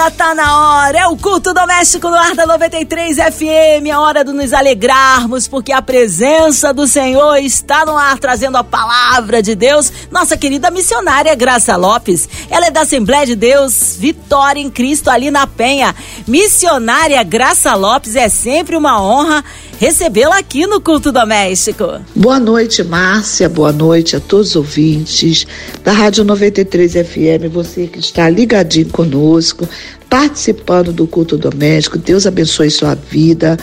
Hora, tá na hora. É o culto doméstico no ar da 93 FM. É hora de nos alegrarmos, porque a presença do Senhor está no ar, trazendo a palavra de Deus. Nossa querida missionária Graça Lopes. Ela é da Assembleia de Deus, Vitória em Cristo, ali na Penha. Missionária Graça Lopes, é sempre uma honra recebê-la aqui no Culto Doméstico. Boa noite, Márcia. Boa noite a todos os ouvintes da Rádio 93 FM, você que está ligadinho conosco, participando do Culto Doméstico. Deus abençoe sua vida.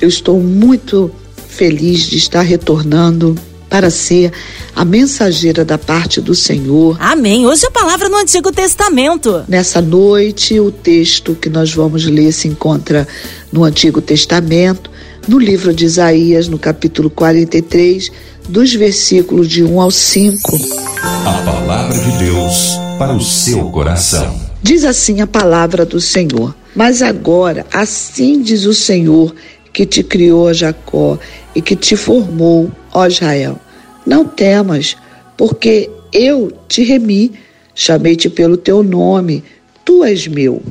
Eu estou muito feliz de estar retornando para ser a mensageira da parte do Senhor. Amém. Hoje a palavra no Antigo Testamento. Nessa noite, o texto que nós vamos ler se encontra no Antigo Testamento, no livro de Isaías, no capítulo 43, dos versículos de 1 ao 5. A palavra de Deus para o seu coração. Diz assim a palavra do Senhor: Mas agora, assim diz o Senhor que te criou, Jacó, e que te formou, ó Israel. Não temas, porque eu te remi, chamei-te pelo teu nome, tu és meu.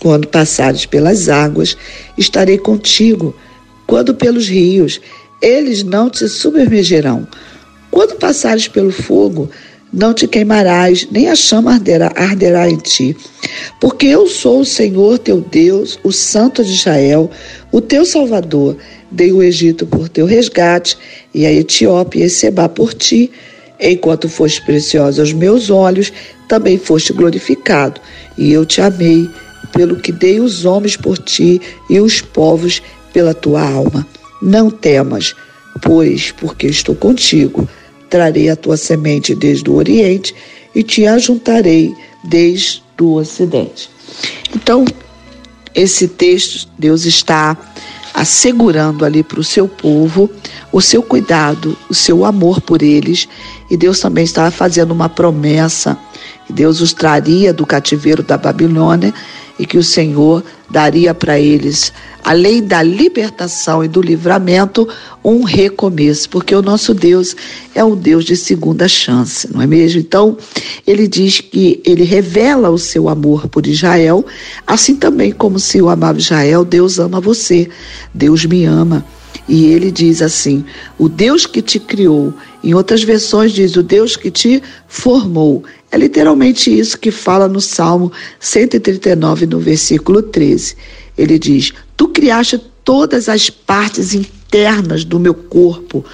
Quando passares pelas águas, estarei contigo. Quando pelos rios, eles não te submergerão. Quando passares pelo fogo, não te queimarás, nem a chama arderá, arderá em ti. Porque eu sou o Senhor teu Deus, o Santo de Israel, o teu Salvador. Dei o Egito por teu resgate, e a Etiópia e Seba por ti. Enquanto foste precioso aos meus olhos, também foste glorificado, e eu te amei pelo que dei os homens por ti e os povos pela tua alma. Não temas, pois, porque estou contigo, trarei a tua semente desde o Oriente e te ajuntarei desde o Ocidente. Então, esse texto, Deus está assegurando ali para o seu povo o seu cuidado, o seu amor por eles, e Deus também estava fazendo uma promessa, Deus os traria do cativeiro da Babilônia e que o Senhor daria para eles, além da libertação e do livramento, um recomeço, porque o nosso Deus é um Deus de segunda chance, não é mesmo? Então, ele diz que ele revela o seu amor por Israel, assim também como se eu amava Israel, Deus ama você, Deus me ama. E ele diz assim: o Deus que te criou. Em outras versões diz o Deus que te formou. É literalmente isso que fala no Salmo 139, no versículo 13. Ele diz: Tu criaste todas as partes internas do meu corpo,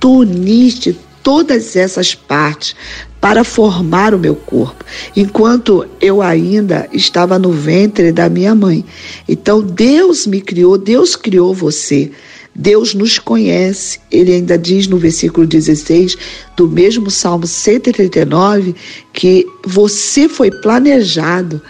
tu uniste todas essas partes para formar o meu corpo, enquanto eu ainda estava no ventre da minha mãe. Então Deus me criou, Deus criou você. Deus nos conhece. Ele ainda diz no versículo 16 do mesmo Salmo 139 que você foi planejado.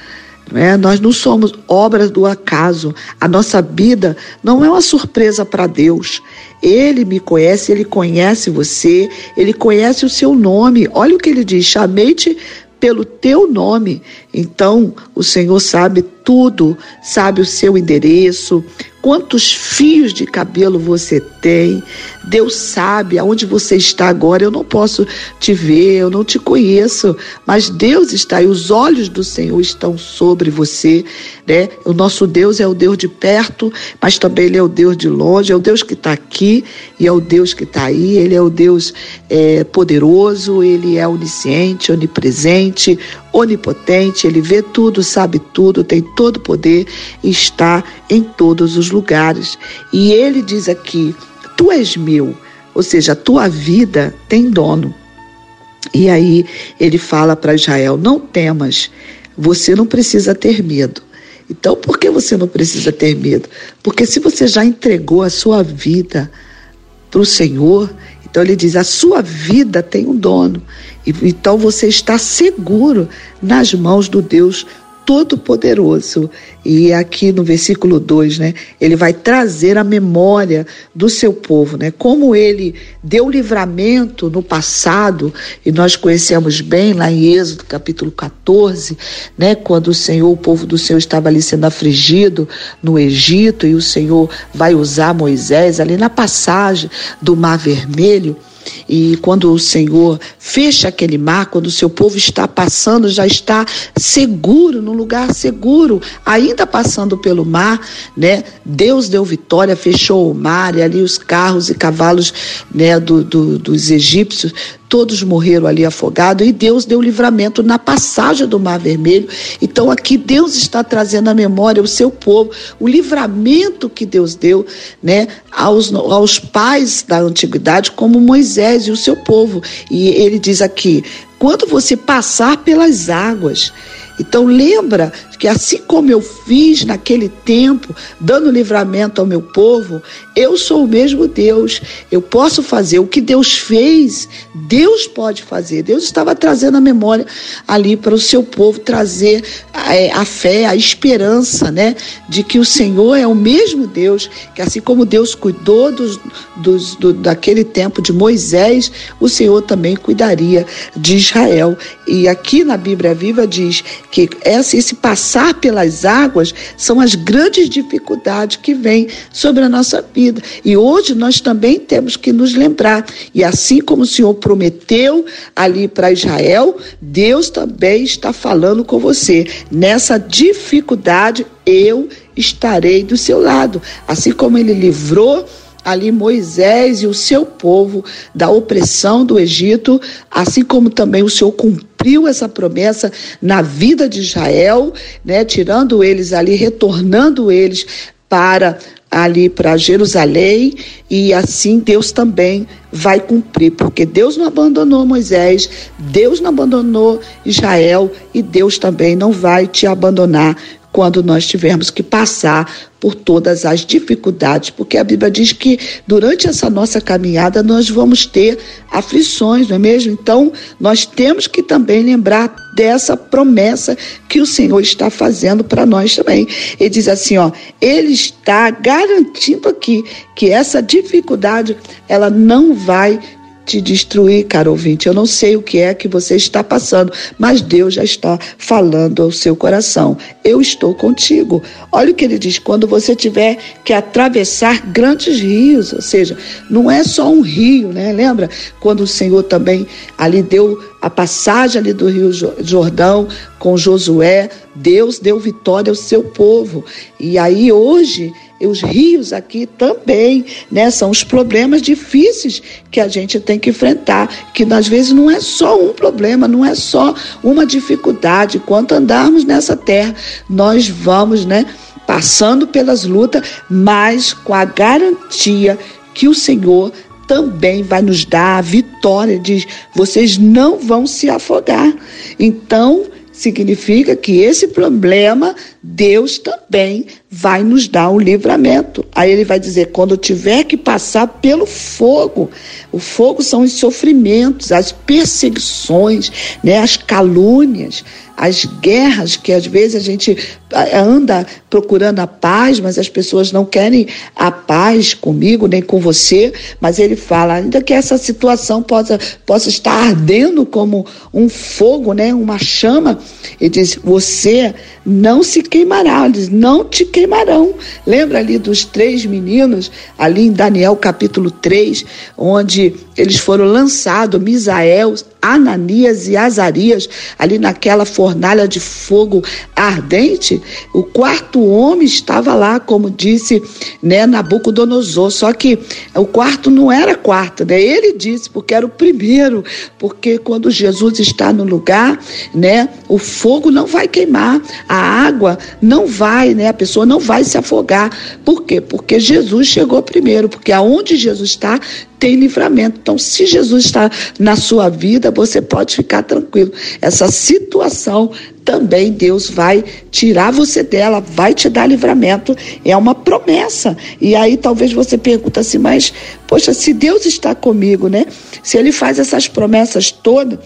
É? Nós não somos obras do acaso. A nossa vida não é uma surpresa para Deus. Ele me conhece, ele conhece você, ele conhece o seu nome. Olha o que ele diz: chamei-te pelo teu nome. Então, o Senhor sabe tudo, sabe o seu endereço, quantos fios de cabelo você tem. Deus sabe aonde você está agora. Eu não posso te ver, eu não te conheço, mas Deus está e os olhos do Senhor estão sobre você, né? O nosso Deus é o Deus de perto, mas também ele é o Deus de longe, é o Deus que está aqui e é o Deus que está aí. Ele é o Deus é, poderoso, ele é onisciente, onipresente, onipotente, ele vê tudo, sabe tudo, tem todo o poder está em todos os lugares. E ele diz aqui: Tu és meu, ou seja, a tua vida tem dono. E aí ele fala para Israel: Não temas, você não precisa ter medo. Então, por que você não precisa ter medo? Porque se você já entregou a sua vida para o Senhor, então ele diz: a sua vida tem um dono. Então você está seguro nas mãos do Deus Todo-Poderoso. E aqui no versículo 2, né, ele vai trazer a memória do seu povo, né? Como ele deu livramento no passado, e nós conhecemos bem lá em Êxodo, capítulo 14, né, quando o Senhor, o povo do Senhor estava ali sendo afligido no Egito, e o Senhor vai usar Moisés ali na passagem do Mar Vermelho. E quando o Senhor fecha aquele mar, quando o seu povo está passando, já está seguro, num lugar seguro, ainda passando pelo mar, né? Deus deu vitória, fechou o mar, e ali os carros e cavalos né, do, do, dos egípcios todos morreram ali afogados e Deus deu livramento na passagem do Mar Vermelho. Então aqui Deus está trazendo à memória o seu povo, o livramento que Deus deu, né, aos, aos pais da antiguidade, como Moisés e o seu povo. E ele diz aqui: quando você passar pelas águas, então lembra que assim como eu fiz naquele tempo, dando livramento ao meu povo, eu sou o mesmo Deus. Eu posso fazer o que Deus fez, Deus pode fazer. Deus estava trazendo a memória ali para o seu povo, trazer a, é, a fé, a esperança, né? De que o Senhor é o mesmo Deus, que assim como Deus cuidou dos, dos, do, daquele tempo de Moisés, o Senhor também cuidaria de Israel. E aqui na Bíblia Viva diz que esse, esse passado passar pelas águas são as grandes dificuldades que vêm sobre a nossa vida. E hoje nós também temos que nos lembrar. E assim como o Senhor prometeu ali para Israel, Deus também está falando com você. Nessa dificuldade, eu estarei do seu lado. Assim como ele livrou ali Moisés e o seu povo da opressão do Egito, assim como também o Senhor cumpriu essa promessa na vida de Israel, né, tirando eles ali, retornando eles para ali para Jerusalém e assim Deus também vai cumprir, porque Deus não abandonou Moisés, Deus não abandonou Israel e Deus também não vai te abandonar quando nós tivermos que passar por todas as dificuldades, porque a Bíblia diz que durante essa nossa caminhada nós vamos ter aflições, não é mesmo? Então, nós temos que também lembrar dessa promessa que o Senhor está fazendo para nós também. Ele diz assim, ó, ele está garantindo aqui que essa dificuldade ela não vai te destruir, caro ouvinte. Eu não sei o que é que você está passando, mas Deus já está falando ao seu coração. Eu estou contigo. Olha o que ele diz: quando você tiver que atravessar grandes rios, ou seja, não é só um rio, né? Lembra quando o Senhor também ali deu a passagem ali do Rio Jordão com Josué, Deus deu vitória ao seu povo. E aí hoje os rios aqui também, né? São os problemas difíceis que a gente tem que enfrentar, que às vezes não é só um problema, não é só uma dificuldade. Quanto andarmos nessa terra, nós vamos, né? Passando pelas lutas, mas com a garantia que o Senhor também vai nos dar a vitória. Diz: vocês não vão se afogar. Então, significa que esse problema Deus também vai nos dar o livramento. Aí ele vai dizer: quando tiver que passar pelo fogo, o fogo são os sofrimentos, as perseguições, né, as calúnias, as guerras que às vezes a gente anda procurando a paz, mas as pessoas não querem a paz comigo nem com você. Mas ele fala, ainda que essa situação possa, possa estar ardendo como um fogo, né, uma chama, ele diz: você não se queimará, eles não te queimarão. Lembra ali dos três meninos, ali em Daniel capítulo 3, onde eles foram lançados, Misael, Ananias e Azarias, ali naquela fornalha de fogo ardente, o quarto homem estava lá, como disse né, Nabucodonosor. Só que o quarto não era quarto, né? Ele disse, porque era o primeiro, porque quando Jesus está no lugar, né, o fogo não vai queimar, a água não vai, né? A pessoa não vai se afogar. Por quê? Porque Jesus chegou primeiro, porque aonde Jesus está, tem livramento. Então, se Jesus está na sua vida, você pode ficar tranquilo. Essa situação também Deus vai tirar você dela, vai te dar livramento. É uma promessa. E aí talvez você pergunta assim, mas, poxa, se Deus está comigo, né? Se Ele faz essas promessas todas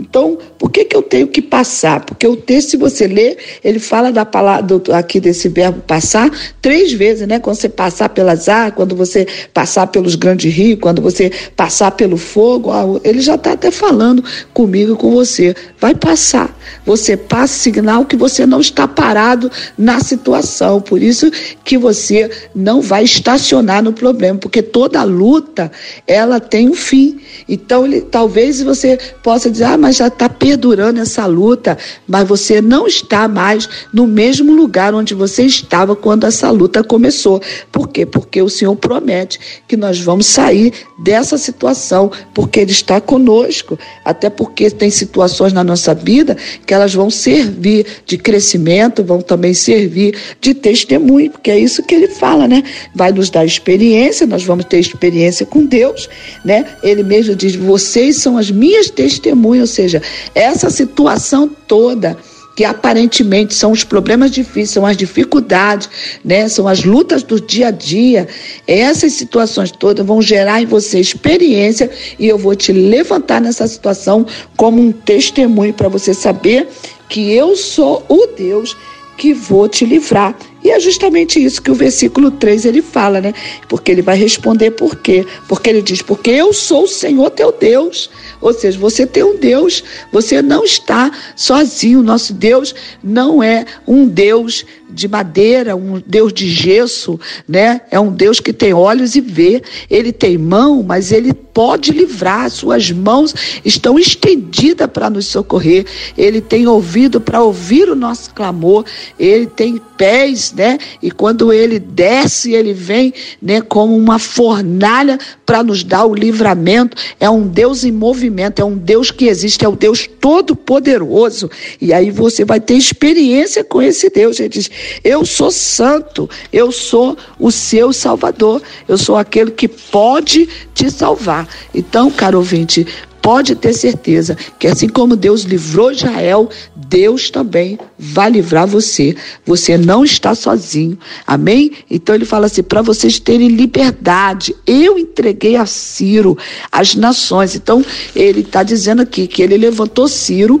Então, por que, que eu tenho que passar? Porque o texto, se você ler, ele fala da palavra aqui desse verbo passar três vezes, né? Quando você passar pelas águas, quando você passar pelos grandes rios, quando você passar pelo fogo, ele já está até falando comigo, com você. Vai passar. Você passa sinal que você não está parado na situação. Por isso que você não vai estacionar no problema, porque toda luta ela tem um fim. Então, ele, talvez você possa dizer, ah, mas já está perdurando essa luta, mas você não está mais no mesmo lugar onde você estava quando essa luta começou. Por quê? Porque o Senhor promete que nós vamos sair dessa situação, porque Ele está conosco. Até porque tem situações na nossa vida que elas vão servir de crescimento, vão também servir de testemunho, porque é isso que Ele fala, né? Vai nos dar experiência, nós vamos ter experiência com Deus, né? Ele mesmo diz: vocês são as minhas testemunhas, seja, essa situação toda que aparentemente são os problemas difíceis, são as dificuldades, né? são as lutas do dia a dia. Essas situações todas vão gerar em você experiência e eu vou te levantar nessa situação como um testemunho para você saber que eu sou o Deus que vou te livrar. E é justamente isso que o versículo 3 ele fala, né? Porque ele vai responder por quê? Porque ele diz: Porque eu sou o Senhor teu Deus. Ou seja, você tem um Deus, você não está sozinho. Nosso Deus não é um Deus de madeira, um Deus de gesso, né? É um Deus que tem olhos e vê. Ele tem mão, mas ele pode livrar. Suas mãos estão estendidas para nos socorrer. Ele tem ouvido para ouvir o nosso clamor. Ele tem pés, né? E quando ele desce, ele vem, né, como uma fornalha para nos dar o livramento. É um Deus em movimento, é um Deus que existe, é o Deus todo poderoso. E aí você vai ter experiência com esse Deus. Ele diz: eu sou santo, eu sou o seu salvador, eu sou aquele que pode te salvar. Então, caro ouvinte, pode ter certeza que assim como Deus livrou Israel, Deus também vai livrar você. Você não está sozinho. Amém? Então ele fala assim: para vocês terem liberdade, eu entreguei a Ciro as nações. Então ele está dizendo aqui que ele levantou Ciro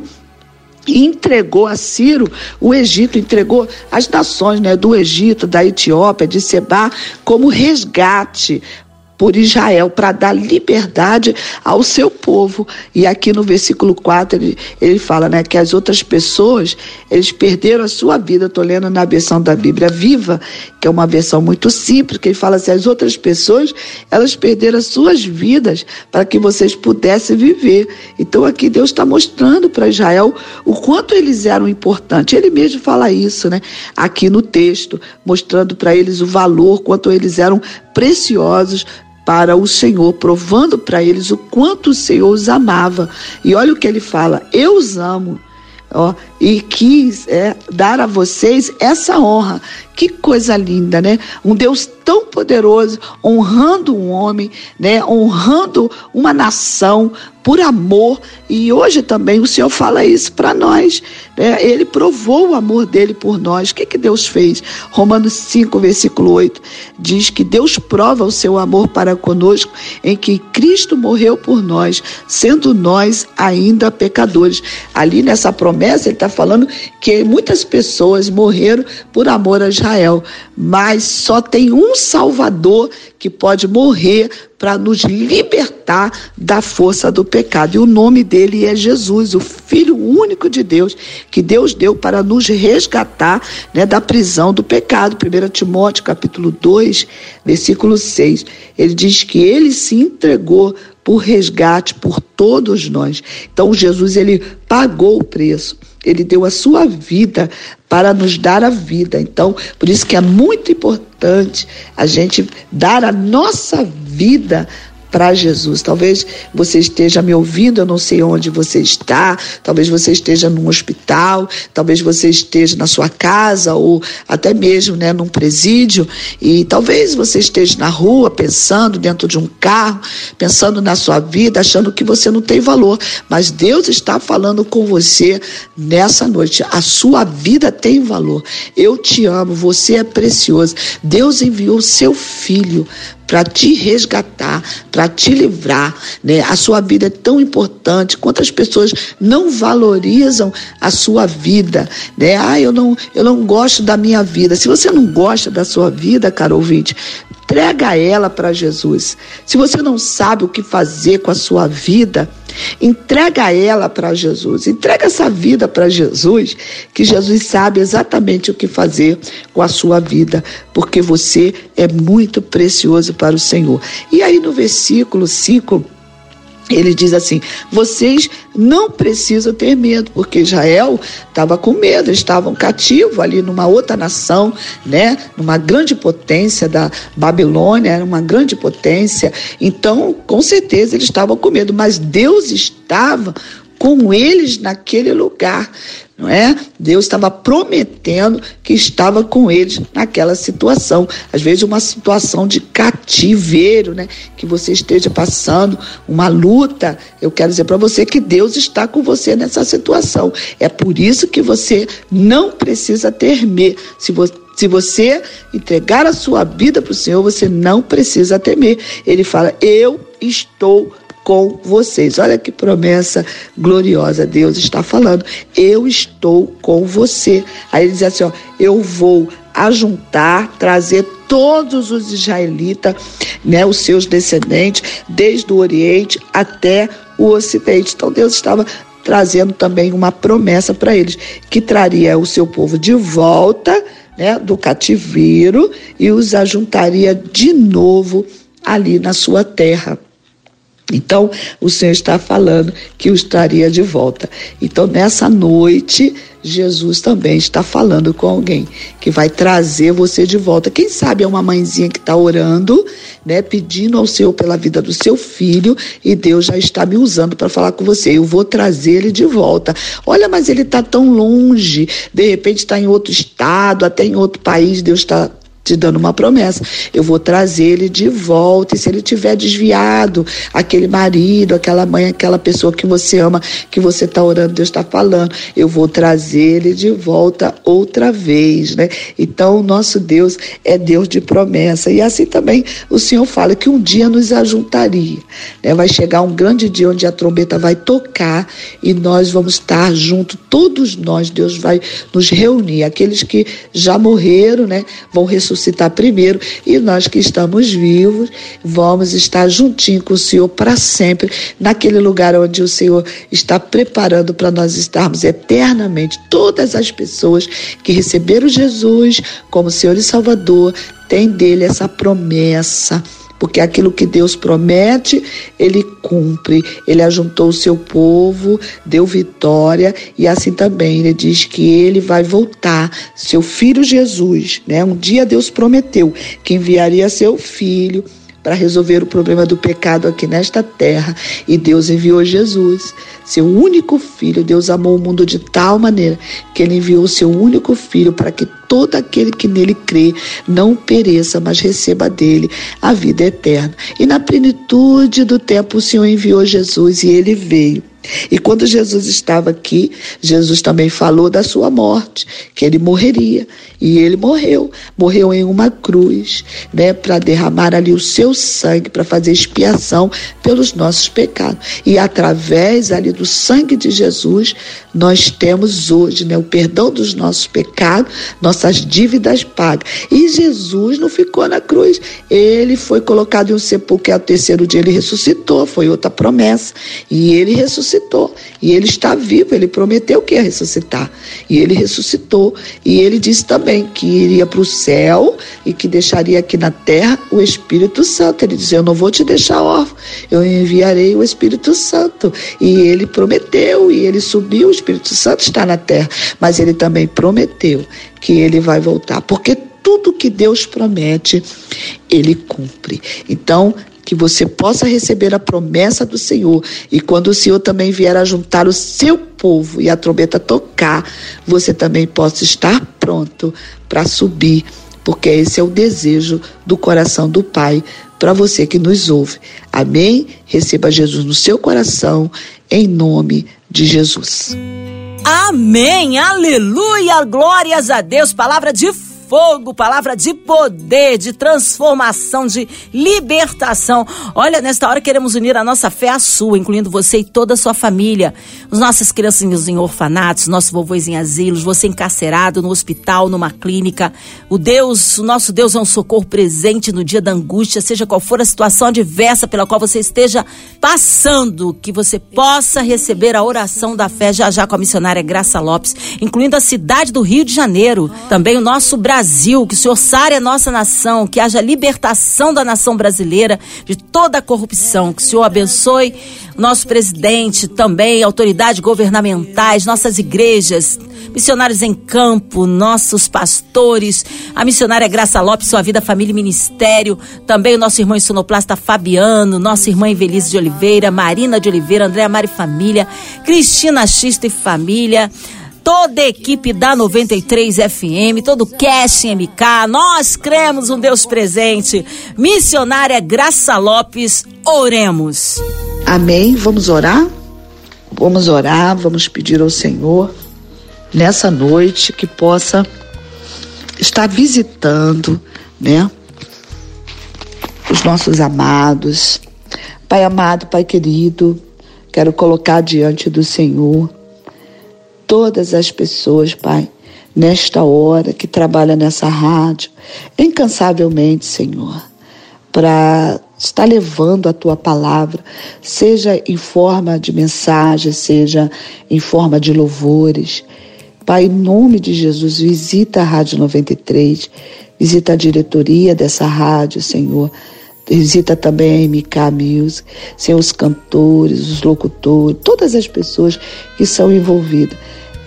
entregou a Ciro o Egito, entregou as nações né, do Egito, da Etiópia, de Seba, como resgate por Israel para dar liberdade ao seu povo. E aqui no versículo 4 ele, ele fala né, que as outras pessoas eles perderam a sua vida. Estou lendo na versão da Bíblia Viva, que é uma versão muito simples, que ele fala assim: as outras pessoas elas perderam as suas vidas para que vocês pudessem viver. Então aqui Deus está mostrando para Israel o quanto eles eram importantes. Ele mesmo fala isso, né? Aqui no texto, mostrando para eles o valor, quanto eles eram preciosos para o Senhor, provando para eles o quanto o Senhor os amava. E olha o que ele fala: Eu os amo. Ó, e quis é, dar a vocês essa honra. Que coisa linda, né? Um Deus tão poderoso, honrando um homem, né? honrando uma nação por amor. E hoje também o Senhor fala isso para nós. Né? Ele provou o amor dele por nós. O que, que Deus fez? Romanos 5, versículo 8, diz que Deus prova o seu amor para conosco em que Cristo morreu por nós, sendo nós ainda pecadores. Ali nessa promessa, ele está falando que muitas pessoas morreram por amor a Israel, mas só tem um Salvador que pode morrer para nos libertar da força do pecado. E o nome dele é Jesus, o Filho único de Deus, que Deus deu para nos resgatar né, da prisão do pecado. 1 Timóteo capítulo 2, versículo 6. Ele diz que ele se entregou por resgate por todos nós. Então Jesus ele pagou o preço. Ele deu a sua vida para nos dar a vida. Então, por isso que é muito importante a gente dar a nossa vida para Jesus. Talvez você esteja me ouvindo, eu não sei onde você está, talvez você esteja num hospital, talvez você esteja na sua casa ou até mesmo né, num presídio, e talvez você esteja na rua pensando dentro de um carro, pensando na sua vida, achando que você não tem valor, mas Deus está falando com você nessa noite. A sua vida tem valor. Eu te amo, você é precioso. Deus enviou seu filho para te resgatar, para para te livrar, né? A sua vida é tão importante. Quantas pessoas não valorizam a sua vida, né? Ah, eu não, eu não gosto da minha vida. Se você não gosta da sua vida, cara ouvinte, entrega ela para Jesus. Se você não sabe o que fazer com a sua vida, entrega ela para Jesus. Entrega essa vida para Jesus, que Jesus sabe exatamente o que fazer com a sua vida, porque você é muito precioso para o Senhor. E aí no versículo 5, ele diz assim: vocês não precisam ter medo, porque Israel estava com medo, estavam cativos ali numa outra nação, né? Numa grande potência da Babilônia, era uma grande potência. Então, com certeza eles estavam com medo, mas Deus estava com eles naquele lugar não é? Deus estava prometendo que estava com eles naquela situação. Às vezes uma situação de cativeiro, né? Que você esteja passando uma luta. Eu quero dizer para você que Deus está com você nessa situação. É por isso que você não precisa temer. Se você se você entregar a sua vida para o Senhor, você não precisa temer. Ele fala: Eu estou com vocês. Olha que promessa gloriosa Deus está falando. Eu estou com você. Aí ele diz assim: ó, eu vou ajuntar, trazer todos os israelitas, né, os seus descendentes, desde o Oriente até o Ocidente. Então Deus estava trazendo também uma promessa para eles, que traria o seu povo de volta né, do cativeiro e os ajuntaria de novo ali na sua terra. Então, o Senhor está falando que o estaria de volta. Então, nessa noite, Jesus também está falando com alguém que vai trazer você de volta. Quem sabe é uma mãezinha que está orando, né, pedindo ao Senhor pela vida do seu filho e Deus já está me usando para falar com você. Eu vou trazer ele de volta. Olha, mas ele está tão longe. De repente está em outro estado, até em outro país. Deus está te dando uma promessa. Eu vou trazer ele de volta. E se ele tiver desviado, aquele marido, aquela mãe, aquela pessoa que você ama, que você está orando, Deus está falando, eu vou trazer ele de volta outra vez, né? Então, o nosso Deus é Deus de promessa. E assim também o Senhor fala que um dia nos ajuntaria, né? Vai chegar um grande dia onde a trombeta vai tocar e nós vamos estar juntos, todos nós, Deus vai nos reunir. Aqueles que já morreram, né? Vão ressuscitar primeiro e nós que estamos vivos vamos estar juntinho com o Senhor para sempre, naquele lugar onde o Senhor está preparando para nós estarmos eternamente. Todas as pessoas que receberam Jesus como Senhor e Salvador têm dele essa promessa porque aquilo que Deus promete, ele cumpre. Ele ajuntou o seu povo, deu vitória e assim também ele diz que ele vai voltar, seu filho Jesus, né? Um dia Deus prometeu que enviaria seu filho para resolver o problema do pecado aqui nesta terra. E Deus enviou Jesus, seu único filho. Deus amou o mundo de tal maneira que ele enviou seu único filho para que todo aquele que nele crê não pereça, mas receba dele a vida eterna. E na plenitude do tempo o Senhor enviou Jesus e ele veio e quando Jesus estava aqui, Jesus também falou da sua morte, que ele morreria. E ele morreu, morreu em uma cruz, né, para derramar ali o seu sangue para fazer expiação pelos nossos pecados. E através ali do sangue de Jesus, nós temos hoje, né, o perdão dos nossos pecados, nossas dívidas pagas. E Jesus não ficou na cruz, ele foi colocado em um sepulcro, e ao terceiro dia ele ressuscitou, foi outra promessa. E ele ressuscitou ressuscitou. E ele está vivo, ele prometeu que ia ressuscitar. E ele ressuscitou. E ele disse também que iria para o céu e que deixaria aqui na terra o Espírito Santo. Ele dizia: Eu não vou te deixar órfão, eu enviarei o Espírito Santo. E ele prometeu, e ele subiu, o Espírito Santo está na terra. Mas ele também prometeu que ele vai voltar. Porque tudo que Deus promete, ele cumpre. Então, que você possa receber a promessa do Senhor. E quando o Senhor também vier a juntar o seu povo e a trombeta tocar, você também possa estar pronto para subir, porque esse é o desejo do coração do Pai para você que nos ouve. Amém? Receba Jesus no seu coração, em nome de Jesus. Amém, aleluia, glórias a Deus, palavra de fogo, palavra de poder, de transformação, de libertação. Olha, nesta hora queremos unir a nossa fé à sua, incluindo você e toda a sua família. Os nossas crianças em orfanatos, nossos vovôs em asilos, você encarcerado no hospital, numa clínica. O Deus, o nosso Deus é um socorro presente no dia da angústia, seja qual for a situação adversa pela qual você esteja passando, que você possa receber a oração da fé já já com a missionária Graça Lopes, incluindo a cidade do Rio de Janeiro, também o nosso Brasil, que o Senhor sare a nossa nação, que haja libertação da nação brasileira de toda a corrupção, que o Senhor abençoe nosso presidente, também autoridades governamentais, nossas igrejas, missionários em campo, nossos pastores, a missionária Graça Lopes, sua vida, família e ministério, também o nosso irmão sonoplasta Fabiano, nossa irmã Evelise de Oliveira, Marina de Oliveira, Andréa Mari Família, Cristina Xista e Família, toda a equipe da 93 FM, todo o Cash MK, nós cremos um Deus presente. Missionária Graça Lopes, oremos. Amém. Vamos orar? Vamos orar, vamos pedir ao Senhor nessa noite que possa estar visitando, né? Os nossos amados. Pai amado, Pai querido, quero colocar diante do Senhor todas as pessoas, Pai, nesta hora que trabalha nessa rádio, incansavelmente, Senhor, para está levando a tua palavra, seja em forma de mensagem, seja em forma de louvores. Pai, em nome de Jesus, visita a Rádio 93, visita a diretoria dessa rádio, Senhor. Visita também a MK Music, Senhor, os cantores, os locutores, todas as pessoas que são envolvidas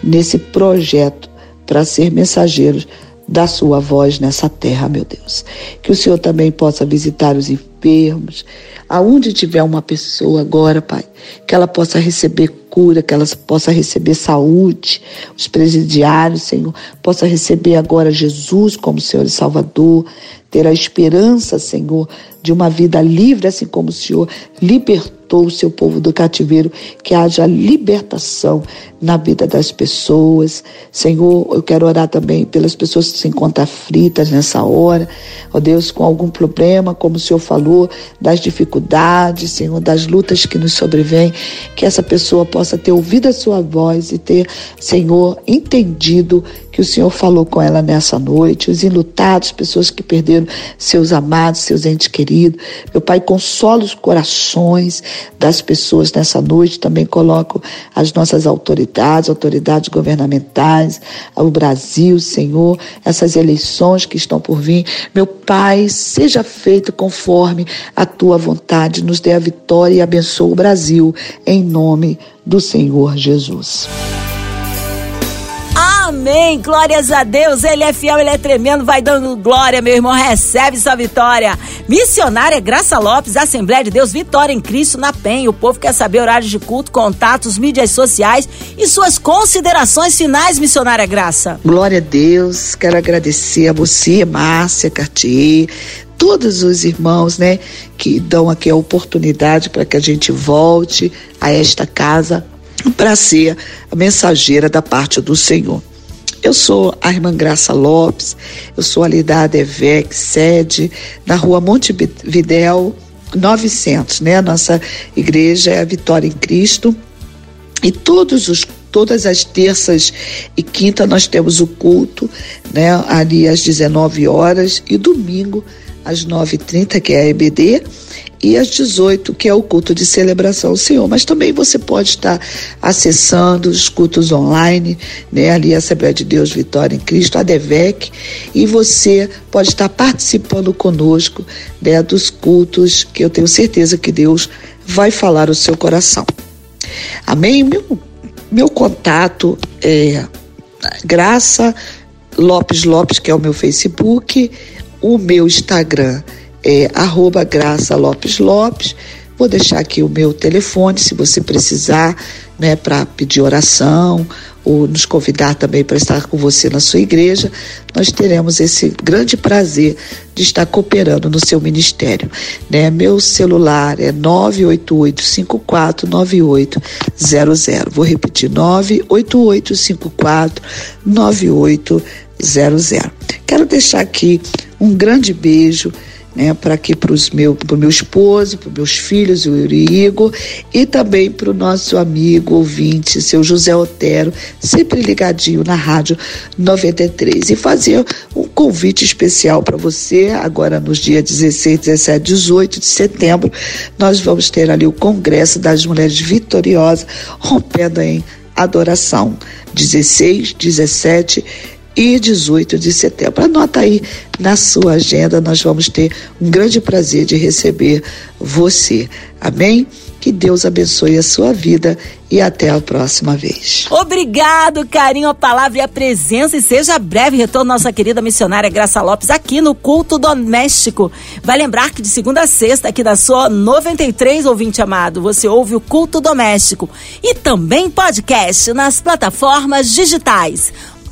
nesse projeto para ser mensageiros da sua voz nessa terra, meu Deus. Que o Senhor também possa visitar os enfermos, aonde tiver uma pessoa agora, Pai, que ela possa receber cura, que ela possa receber saúde, os presidiários, Senhor, possa receber agora Jesus como Senhor e Salvador, ter a esperança, Senhor, de uma vida livre, assim como o Senhor libertou o seu povo do cativeiro, que haja libertação na vida das pessoas. Senhor, eu quero orar também pelas pessoas que se encontram aflitas nessa hora, ó Deus, com algum problema, como o Senhor falou, das dificuldades, Senhor, das lutas que nos sobrevêm, que essa pessoa possa ter ouvido a sua voz e ter, Senhor, entendido que o Senhor falou com ela nessa noite, os enlutados, pessoas que perderam seus amados, seus entes queridos. Meu Pai, consola os corações das pessoas nessa noite. Também coloco as nossas autoridades, autoridades governamentais, o Brasil, Senhor, essas eleições que estão por vir. Meu Pai, seja feito conforme a tua vontade, nos dê a vitória e abençoe o Brasil, em nome do Senhor Jesus. Amém. Glórias a Deus. Ele é fiel, ele é tremendo. Vai dando glória, meu irmão. Recebe sua vitória. Missionária Graça Lopes, Assembleia de Deus, Vitória em Cristo na PEN. O povo quer saber horários de culto, contatos, mídias sociais e suas considerações finais, missionária Graça. Glória a Deus. Quero agradecer a você, Márcia Cartier, todos os irmãos, né, que dão aqui a oportunidade para que a gente volte a esta casa para ser a mensageira da parte do Senhor. Eu sou a irmã Graça Lopes, eu sou ali da ADVEC, sede na rua Montevidéu 900, né? Nossa igreja é a Vitória em Cristo. E todos os todas as terças e quinta nós temos o culto, né, ali às 19 horas e domingo às 9h30, que é a EBD, e às 18, que é o culto de celebração ao Senhor. Mas também você pode estar acessando os cultos online, né? Ali a Assembleia de Deus Vitória em Cristo, a DEVEC, e você pode estar participando conosco né, dos cultos que eu tenho certeza que Deus vai falar o seu coração. Amém? Meu, meu contato é Graça Lopes Lopes, que é o meu Facebook, o meu Instagram arroba Graça Lopes Lopes. Vou deixar aqui o meu telefone se você precisar, né, para pedir oração ou nos convidar também para estar com você na sua igreja. Nós teremos esse grande prazer de estar cooperando no seu ministério, né? Meu celular é 988549800. Vou repetir: 988549800. Quero deixar aqui um grande beijo né, para aqui para meu, o meu esposo, para meus filhos, o Igor, e também para o nosso amigo ouvinte, seu José Otero, sempre ligadinho na Rádio 93. E fazer um convite especial para você, agora nos dias 16, 17, 18 de setembro, nós vamos ter ali o Congresso das Mulheres Vitoriosas, rompendo em adoração. 16, 17 e 18 de setembro. Anota aí na sua agenda, nós vamos ter um grande prazer de receber você. Amém? Que Deus abençoe a sua vida e até a próxima vez. Obrigado, carinho, a palavra e a presença. E seja breve retorno nossa querida missionária Graça Lopes aqui no Culto Doméstico. Vai lembrar que de segunda a sexta, aqui da sua 93, ouvinte amado, você ouve o Culto Doméstico e também podcast nas plataformas digitais